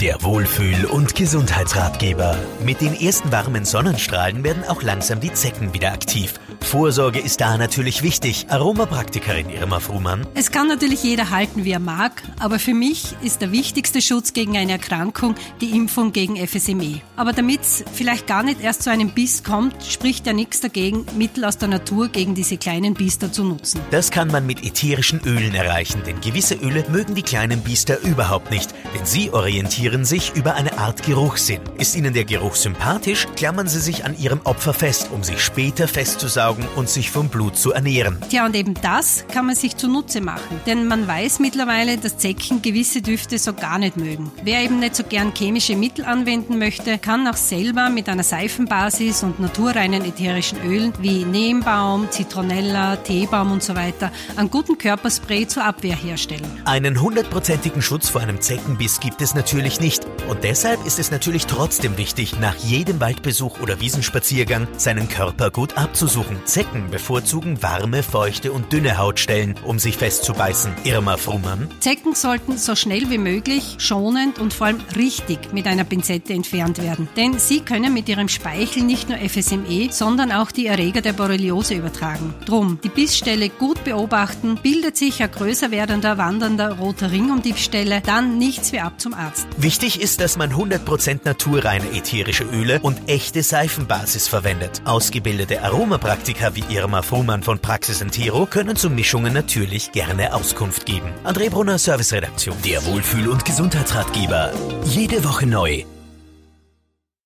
Der Wohlfühl- und Gesundheitsratgeber. Mit den ersten warmen Sonnenstrahlen werden auch langsam die Zecken wieder aktiv. Vorsorge ist da natürlich wichtig. Aromapraktikerin Irma Fruhmann. Es kann natürlich jeder halten, wie er mag, aber für mich ist der wichtigste Schutz gegen eine Erkrankung die Impfung gegen FSME. Aber damit es vielleicht gar nicht erst zu einem Biss kommt, spricht ja nichts dagegen, Mittel aus der Natur gegen diese kleinen Biester zu nutzen. Das kann man mit ätherischen Ölen erreichen, denn gewisse Öle mögen die kleinen Biester überhaupt nicht, denn sie orientieren sich über eine Art Geruchssinn. Ist ihnen der Geruch sympathisch, klammern sie sich an ihrem Opfer fest, um sich später festzusaugen saugen und sich vom Blut zu ernähren. Tja, und eben das kann man sich zunutze machen. Denn man weiß mittlerweile, dass Zecken gewisse Düfte so gar nicht mögen. Wer eben nicht so gern chemische Mittel anwenden möchte, kann auch selber mit einer Seifenbasis und naturreinen ätherischen Ölen wie Neembaum, Zitronella, Teebaum und so weiter einen guten Körperspray zur Abwehr herstellen. Einen hundertprozentigen Schutz vor einem Zeckenbiss gibt es natürlich nicht. Und deshalb ist es natürlich trotzdem wichtig, nach jedem Waldbesuch oder Wiesenspaziergang seinen Körper gut abzusuchen. Zecken bevorzugen warme, feuchte und dünne Hautstellen, um sich festzubeißen. Irma Frummann. Zecken sollten so schnell wie möglich, schonend und vor allem richtig mit einer Pinzette entfernt werden. Denn sie können mit ihrem Speichel nicht nur FSME, sondern auch die Erreger der Borreliose übertragen. Drum, die Bissstelle gut beobachten, bildet sich ein größer werdender, wandernder roter Ring um die Stelle, dann nichts wie ab zum Arzt. Wichtig ist, dass man 100% naturreine ätherische Öle und echte Seifenbasis verwendet. Ausgebildete Aromapraktiker Praktiker wie Irma Fuhrmann von Praxis Entero können zu Mischungen natürlich gerne Auskunft geben. André Brunner, Serviceredaktion. Der Wohlfühl- und Gesundheitsratgeber. Jede Woche neu.